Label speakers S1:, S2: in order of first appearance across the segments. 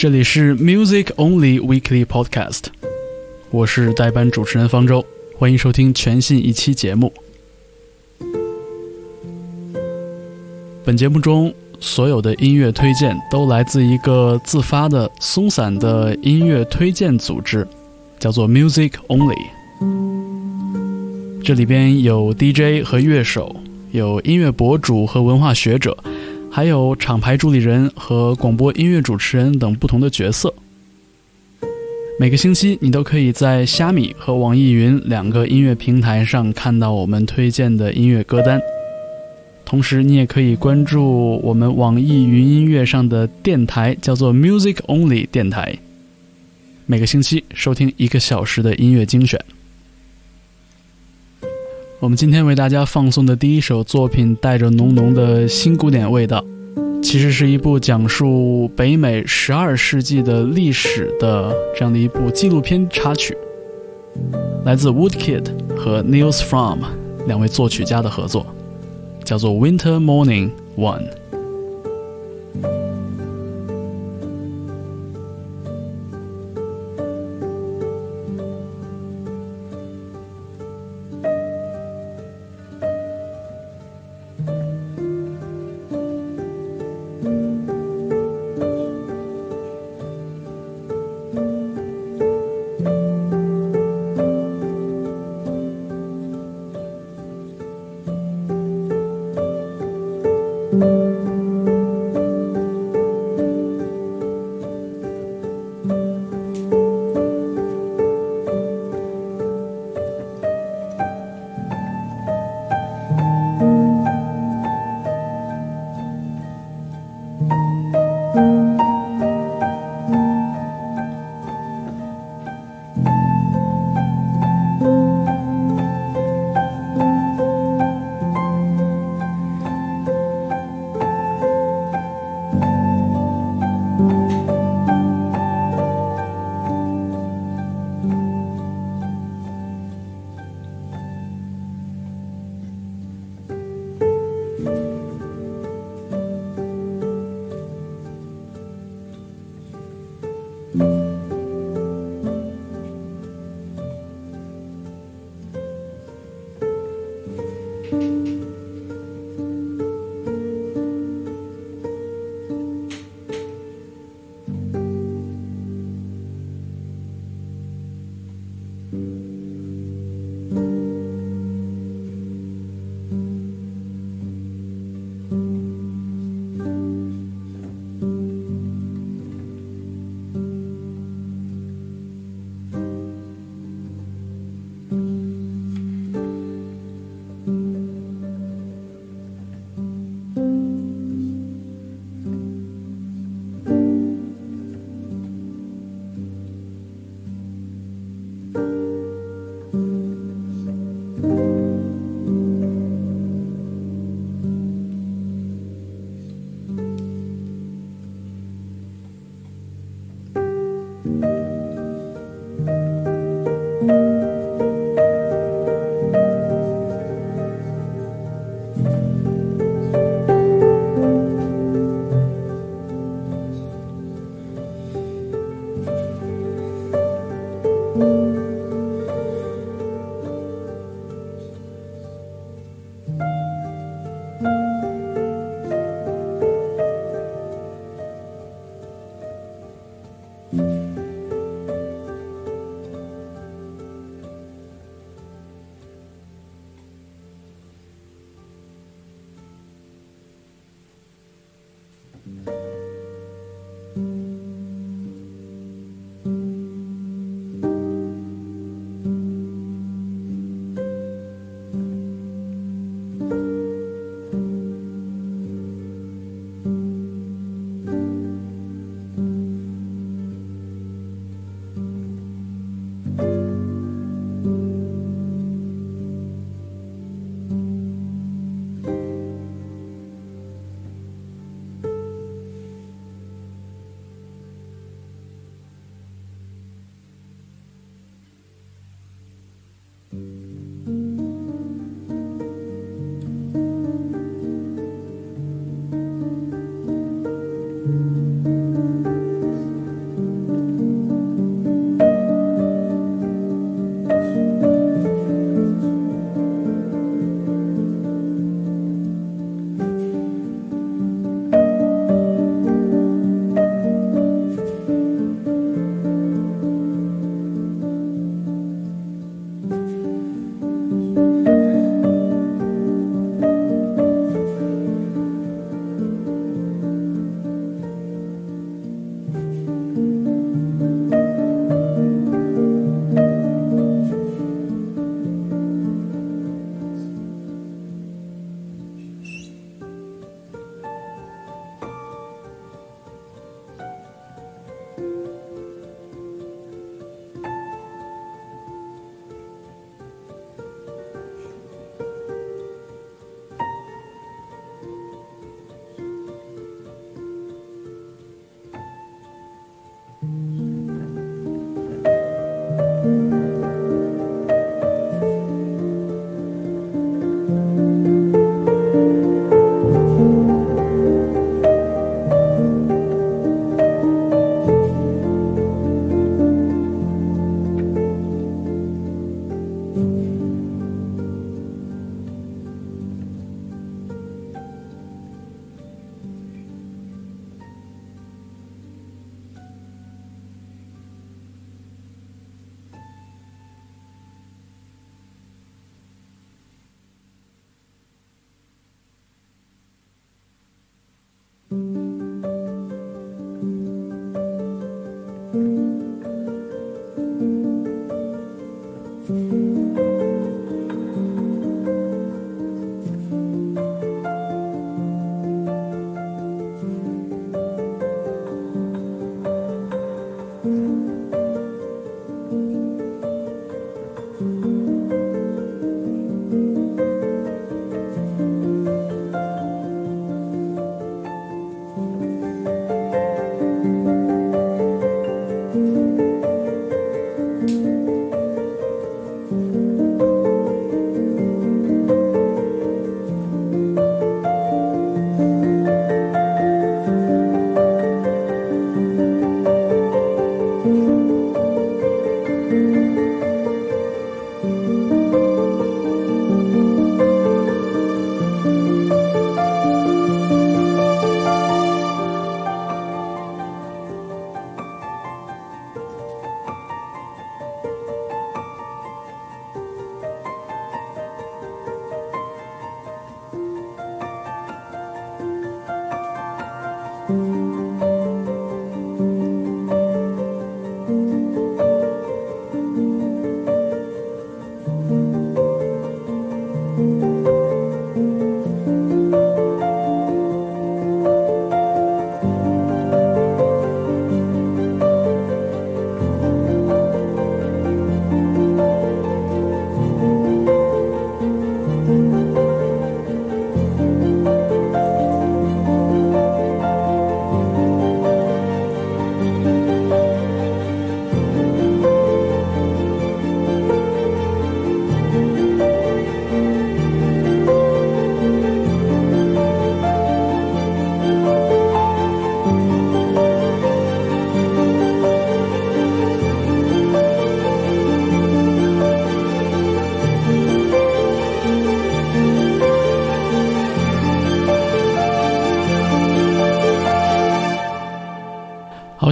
S1: 这里是 Music Only Weekly Podcast，我是代班主持人方舟，欢迎收听全新一期节目。本节目中所有的音乐推荐都来自一个自发的松散的音乐推荐组织，叫做 Music Only。这里边有 DJ 和乐手，有音乐博主和文化学者。还有厂牌助理人和广播音乐主持人等不同的角色。每个星期，你都可以在虾米和网易云两个音乐平台上看到我们推荐的音乐歌单。同时，你也可以关注我们网易云音乐上的电台，叫做 Music Only 电台。每个星期收听一个小时的音乐精选。我们今天为大家放送的第一首作品，带着浓浓的新古典味道，其实是一部讲述北美十二世纪的历史的这样的一部纪录片插曲，来自 Woodkid 和 Nils From 两位作曲家的合作，叫做《Winter Morning One》。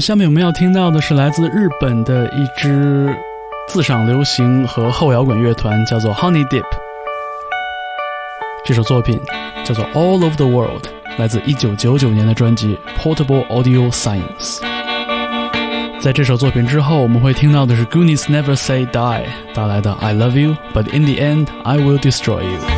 S1: 下面我们要听到的是来自日本的一支自赏流行和后摇滚乐团，叫做 Honey Dip。这首作品叫做 All of the World，来自1999年的专辑 Portable Audio Science。在这首作品之后，我们会听到的是 Goonies Never Say Die 带来的 I Love You，But in the End I Will Destroy You。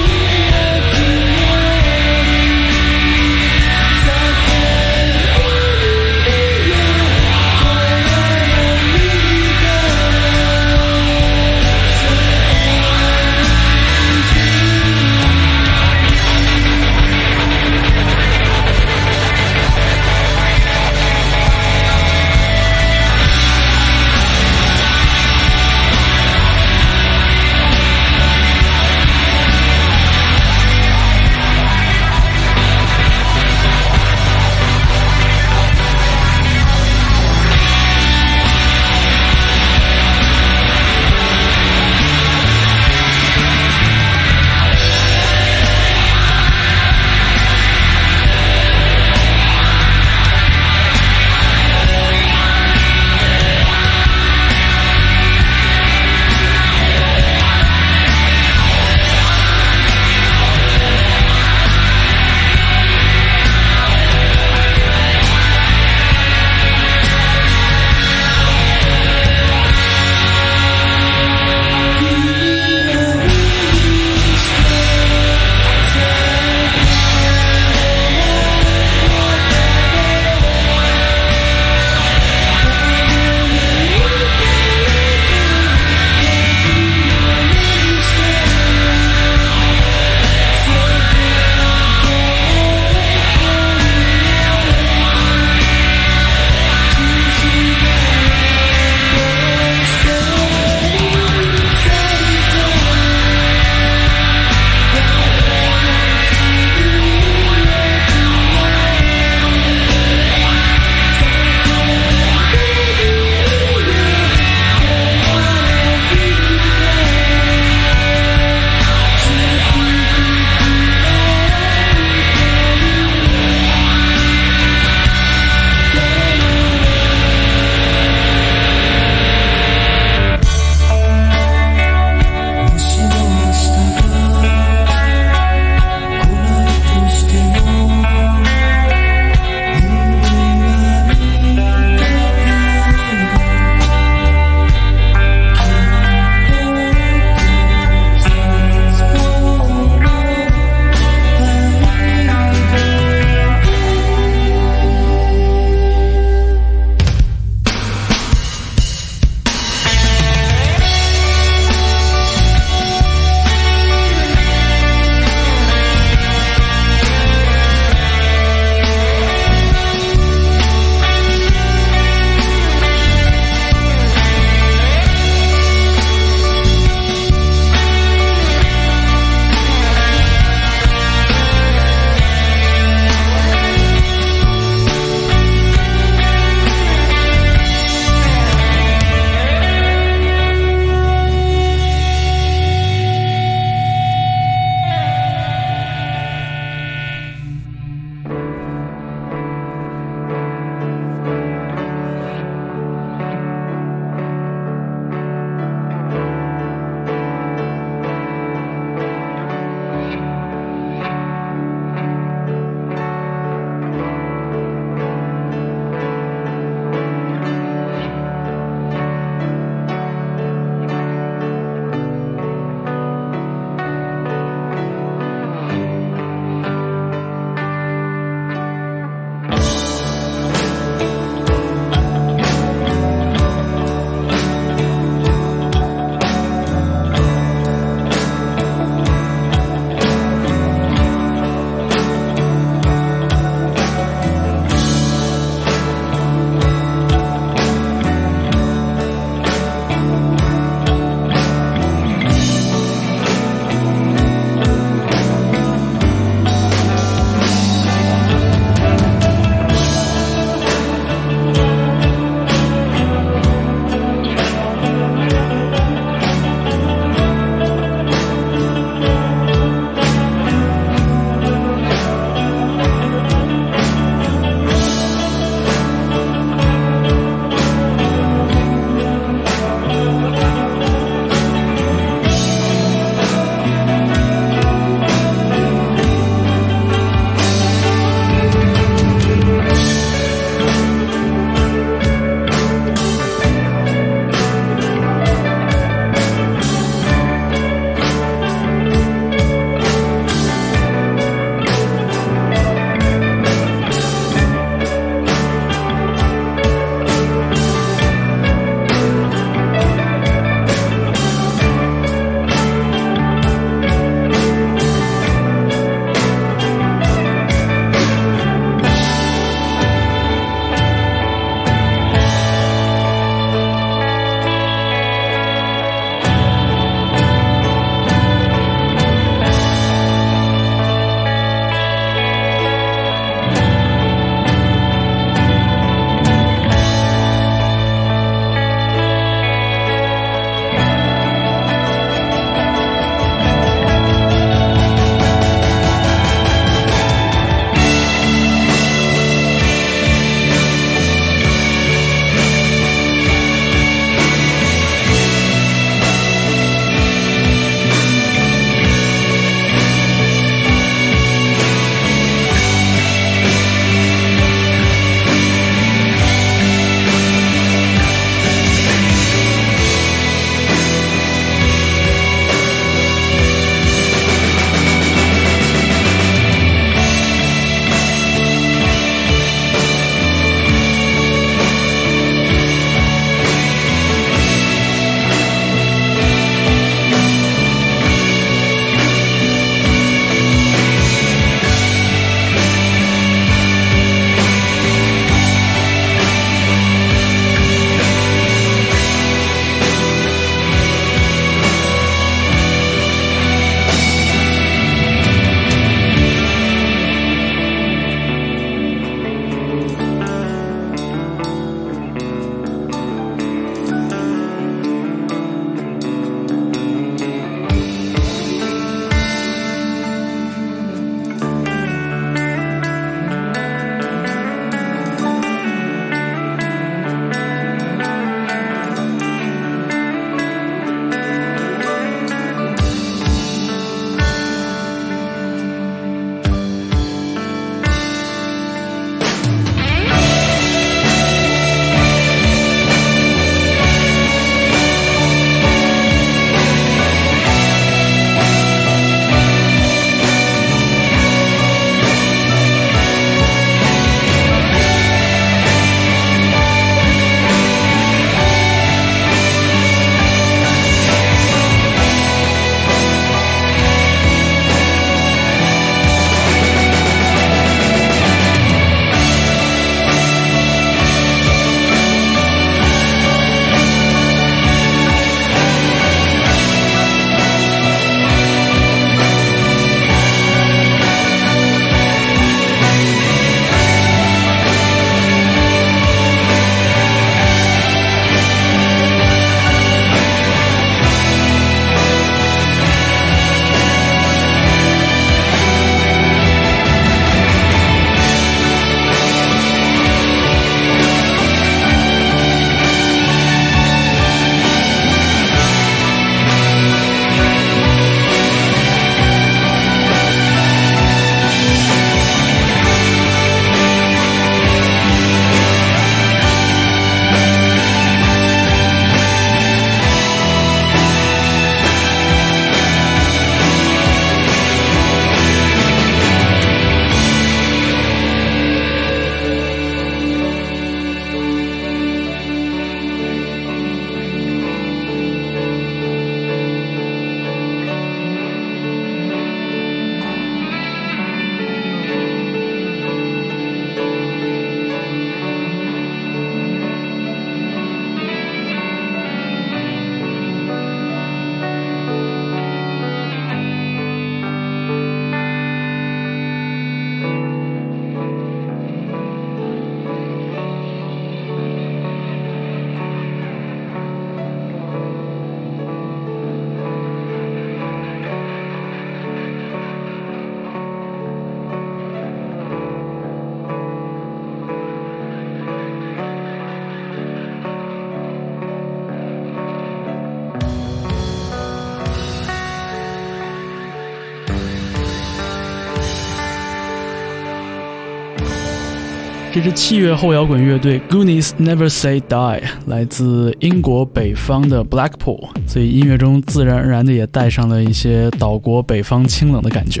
S1: 这支器乐后摇滚乐队 Goonies Never Say Die 来自英国北方的 Blackpool，所以音乐中自然而然的也带上了一些岛国北方清冷的感觉。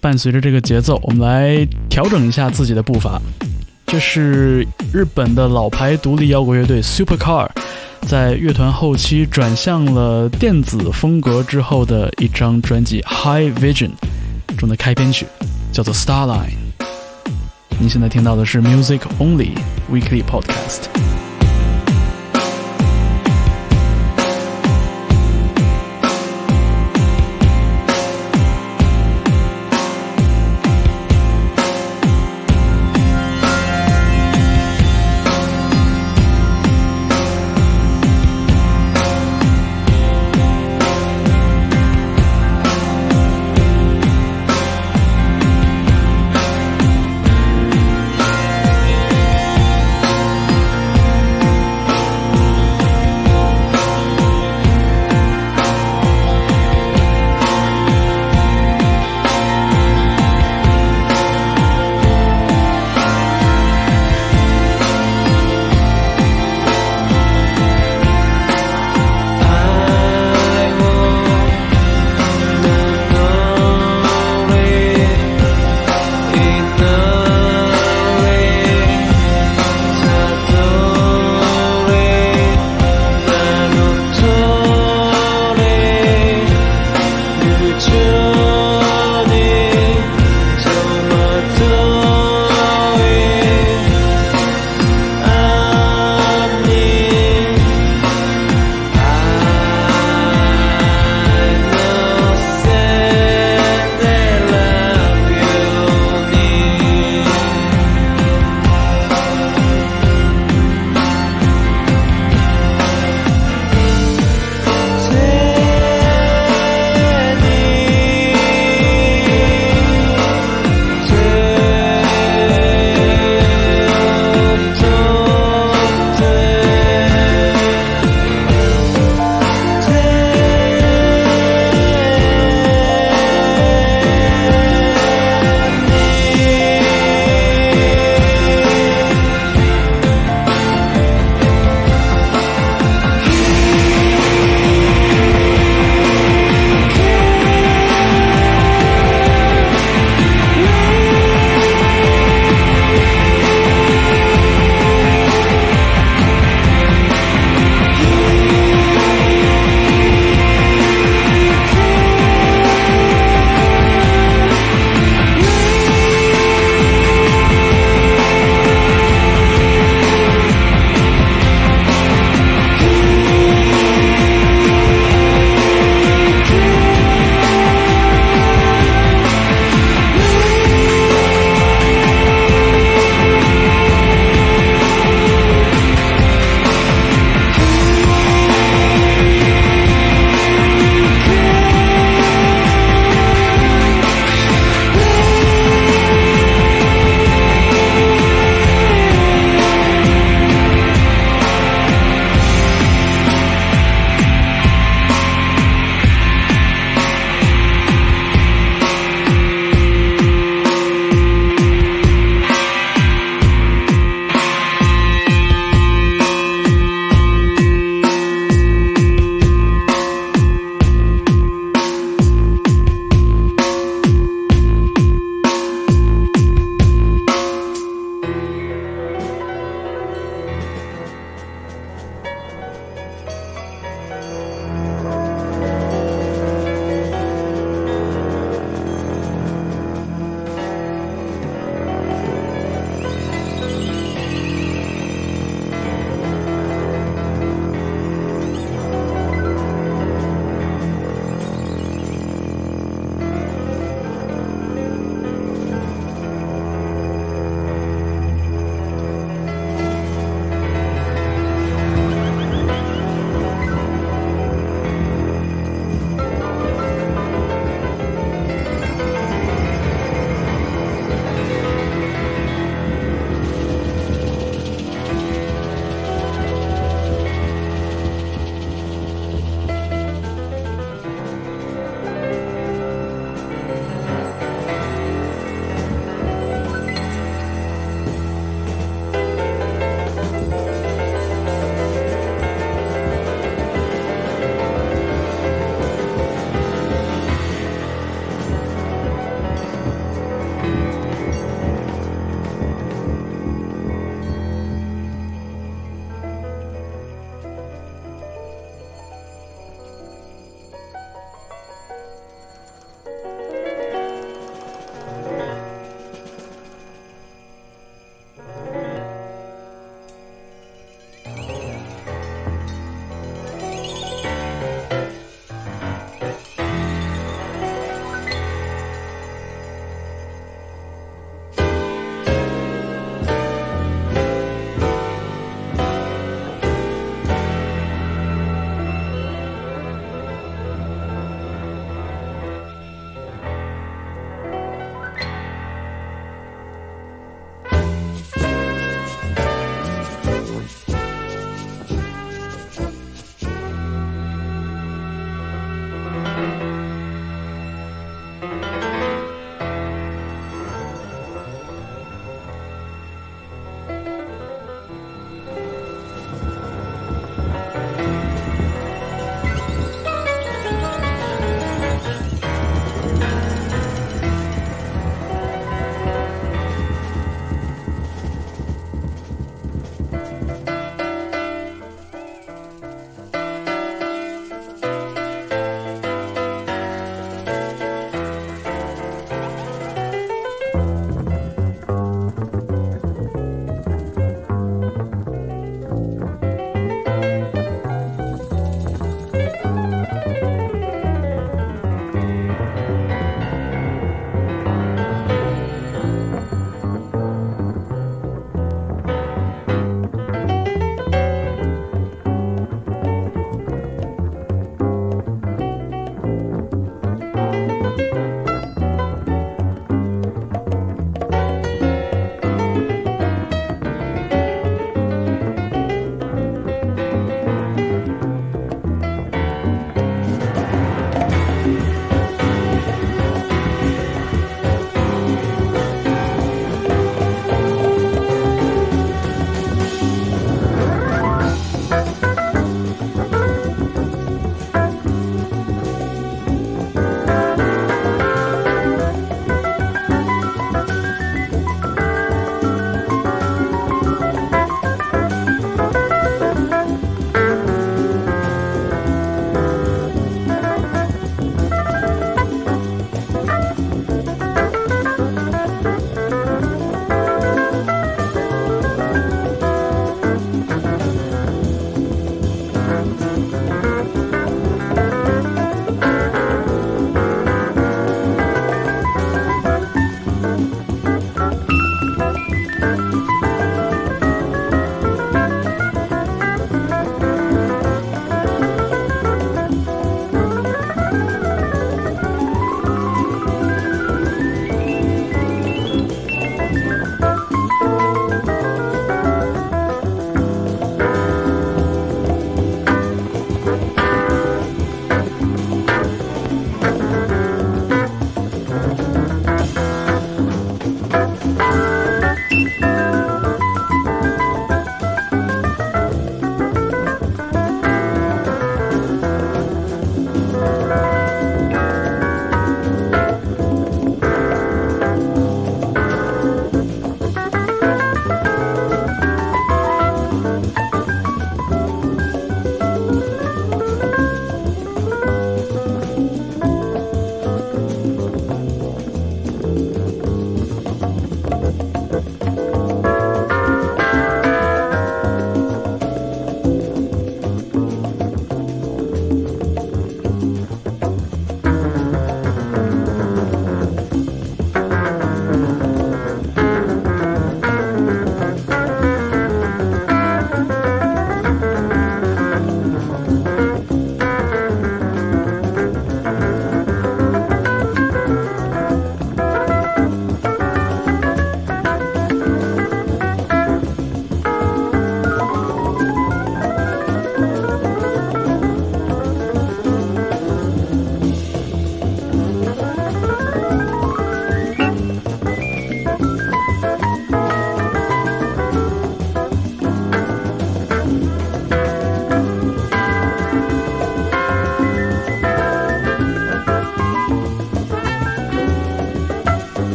S1: 伴随着这个节奏，我们来调整一下自己的步伐。这是日本的老牌独立摇滚乐队 Supercar，在乐团后期转向了电子风格之后的一张专辑 High Vision 中的开篇曲，叫做 Starline。你现在听到的是 Music Only Weekly Podcast。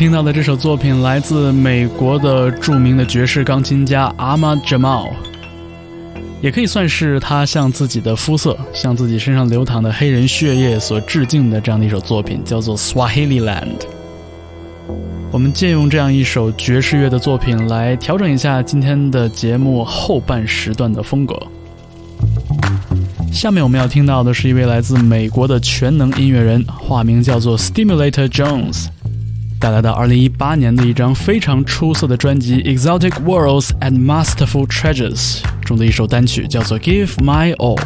S2: 听到的这首作品来自美国的著名的爵士钢琴家 Ahmad Jamal，也可以算是他向自己的肤色、向自己身上流淌的黑人血液所致敬的这样的一首作品，叫做《Swahili Land》。我们借用这样一首爵士乐的作品来调整一下今天的节目后半时段的风格。下面我们要听到的是一位来自美国的全能音乐人，化名叫做 Stimulator Jones。带来的二零一八年的一张非常出色的专辑《Exotic Worlds and Masterful Treasures》中的一首单曲叫做《Give My All》。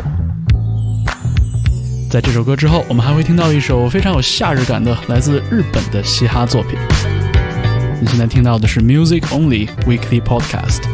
S2: 在这首歌之后，我们还会听到一首非常有夏日感的来自日本的嘻哈作品。你现在听到的是 Music Only Weekly Podcast。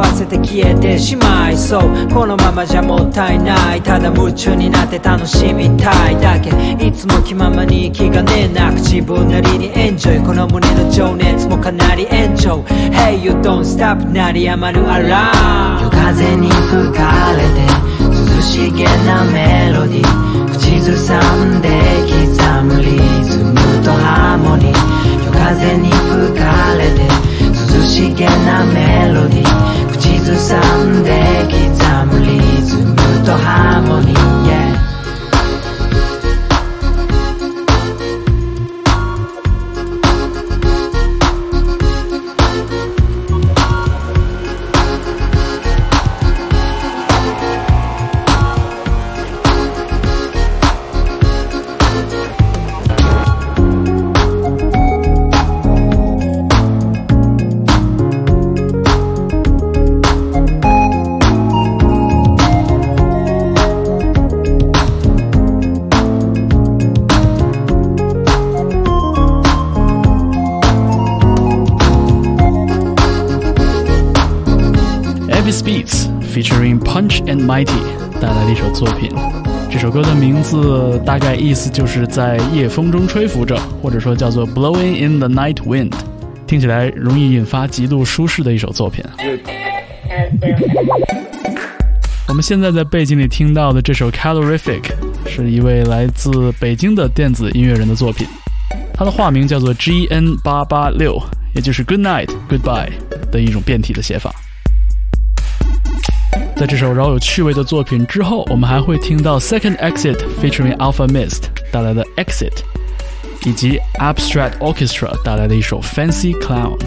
S3: も
S4: 色あせて消えてしまいそう。このままじゃもったいないただ夢中になって楽しみたいだけいつも気ままに気兼ねなく自分なりにエンジョイこの胸の情熱もかなり延長 Hey you don't stop. 鳴りやまぬアラーム。
S3: 夜風に吹かれて涼しげなメロディー。口ずさんで刻むリズムとハーモニー。夜風に吹かれて涼しげなメロディー。口ずさんで刻むリズムとハーモニー、
S1: 作品。这首歌的名字大概意思就是在夜风中吹拂着，或者说叫做 Blowing in the Night Wind，听起来容易引发极度舒适的一首作品。我们现在在背景里听到的这首 Calorific 是一位来自北京的电子音乐人的作品，他的化名叫做 GN 八八六，也就是 Good Night Goodbye 的一种变体的写法。在这首饶有趣味的作品之后，我们还会听到 Second Exit featuring Alpha Mist 带来的 Exit，以及 Abstract Orchestra 带来的一首 Fancy Clown。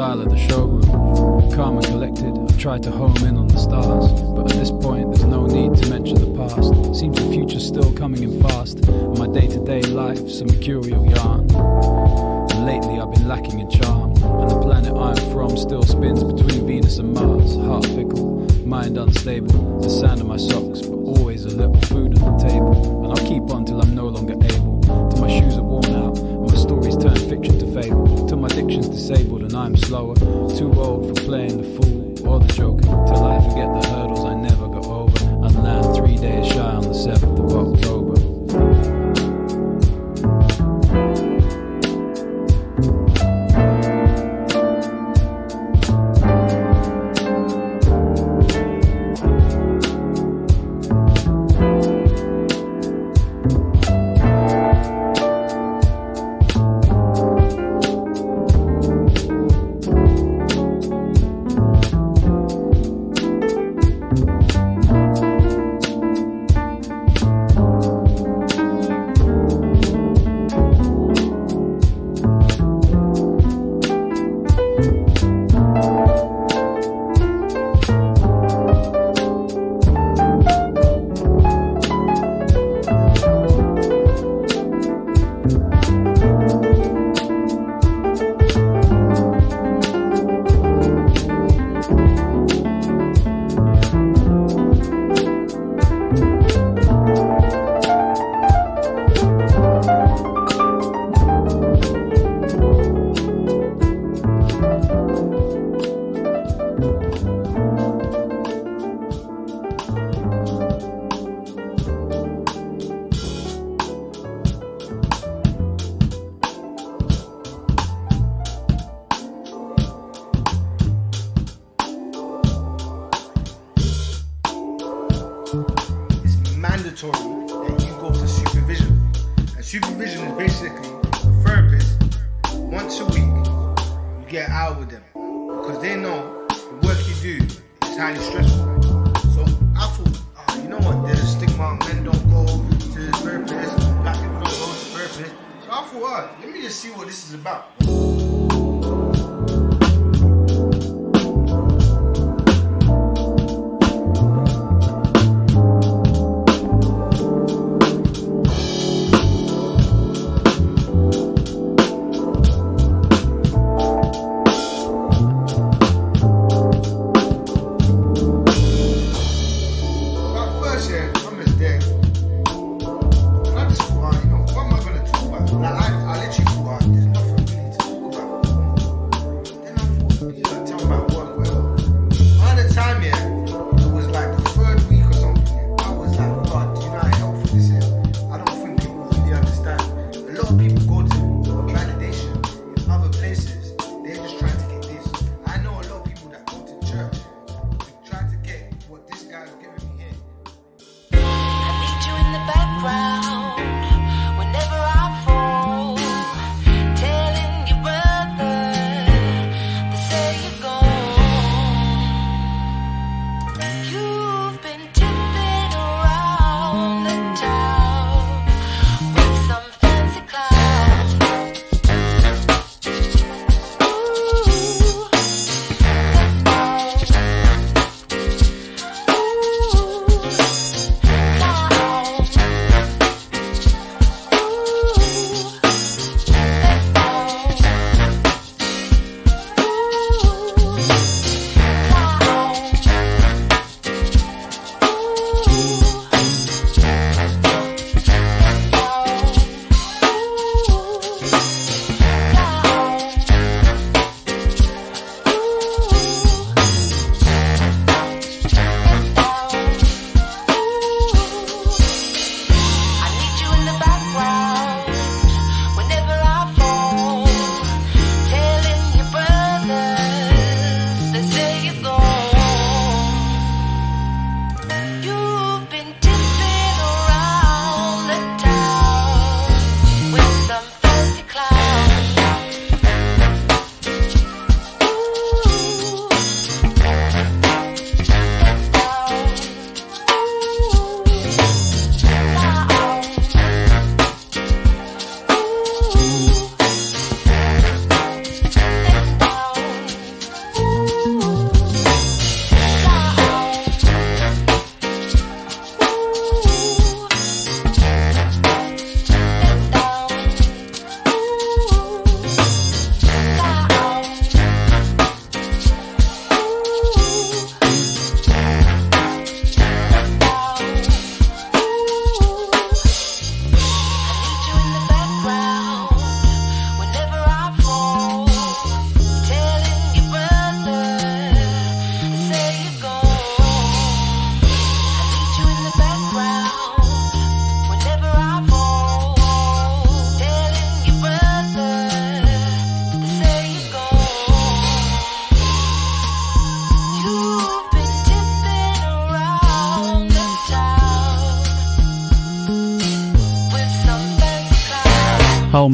S5: style of the
S6: showroom. Calm and collected, I've tried to home in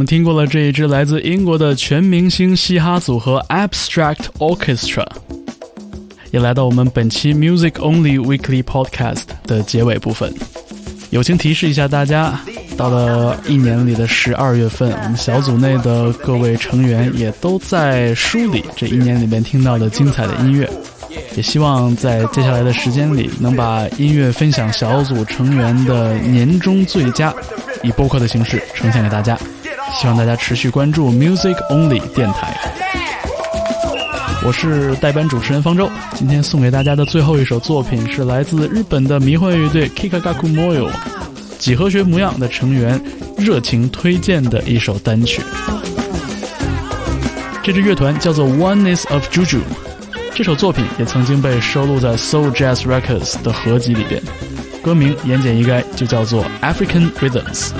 S7: 听过了这一支来自英国的全明星嘻哈组合 Abstract Orchestra，也来到我们本期 Music Only Weekly Podcast 的结尾部分。友情提示一下大家，到了一年里的十二月份，我们小组内的各位成员也都在梳理这一年里面听到的精彩的音乐，也希望在接下来的时间里能把音乐分享小组成员的年终最佳以播客的形式呈现给大家。希望大家持续关注 Music Only 电台。我是代班主持人方舟，今天送给大家的最后一首作品是来自日本的迷幻乐队 Kikagaku Moyo 几何学模样的成员热情推荐的一首单曲。这支乐团叫做 Oneness of Juju，这首作品也曾经被收录在 Soul Jazz Records 的合集里边，歌名言简意赅就叫做 African Rhythms。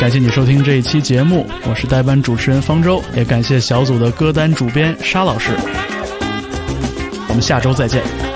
S7: 感谢你收听这一期节目，我是代班主持人方舟，也感谢小组的歌单主编沙老师。我们下周再见。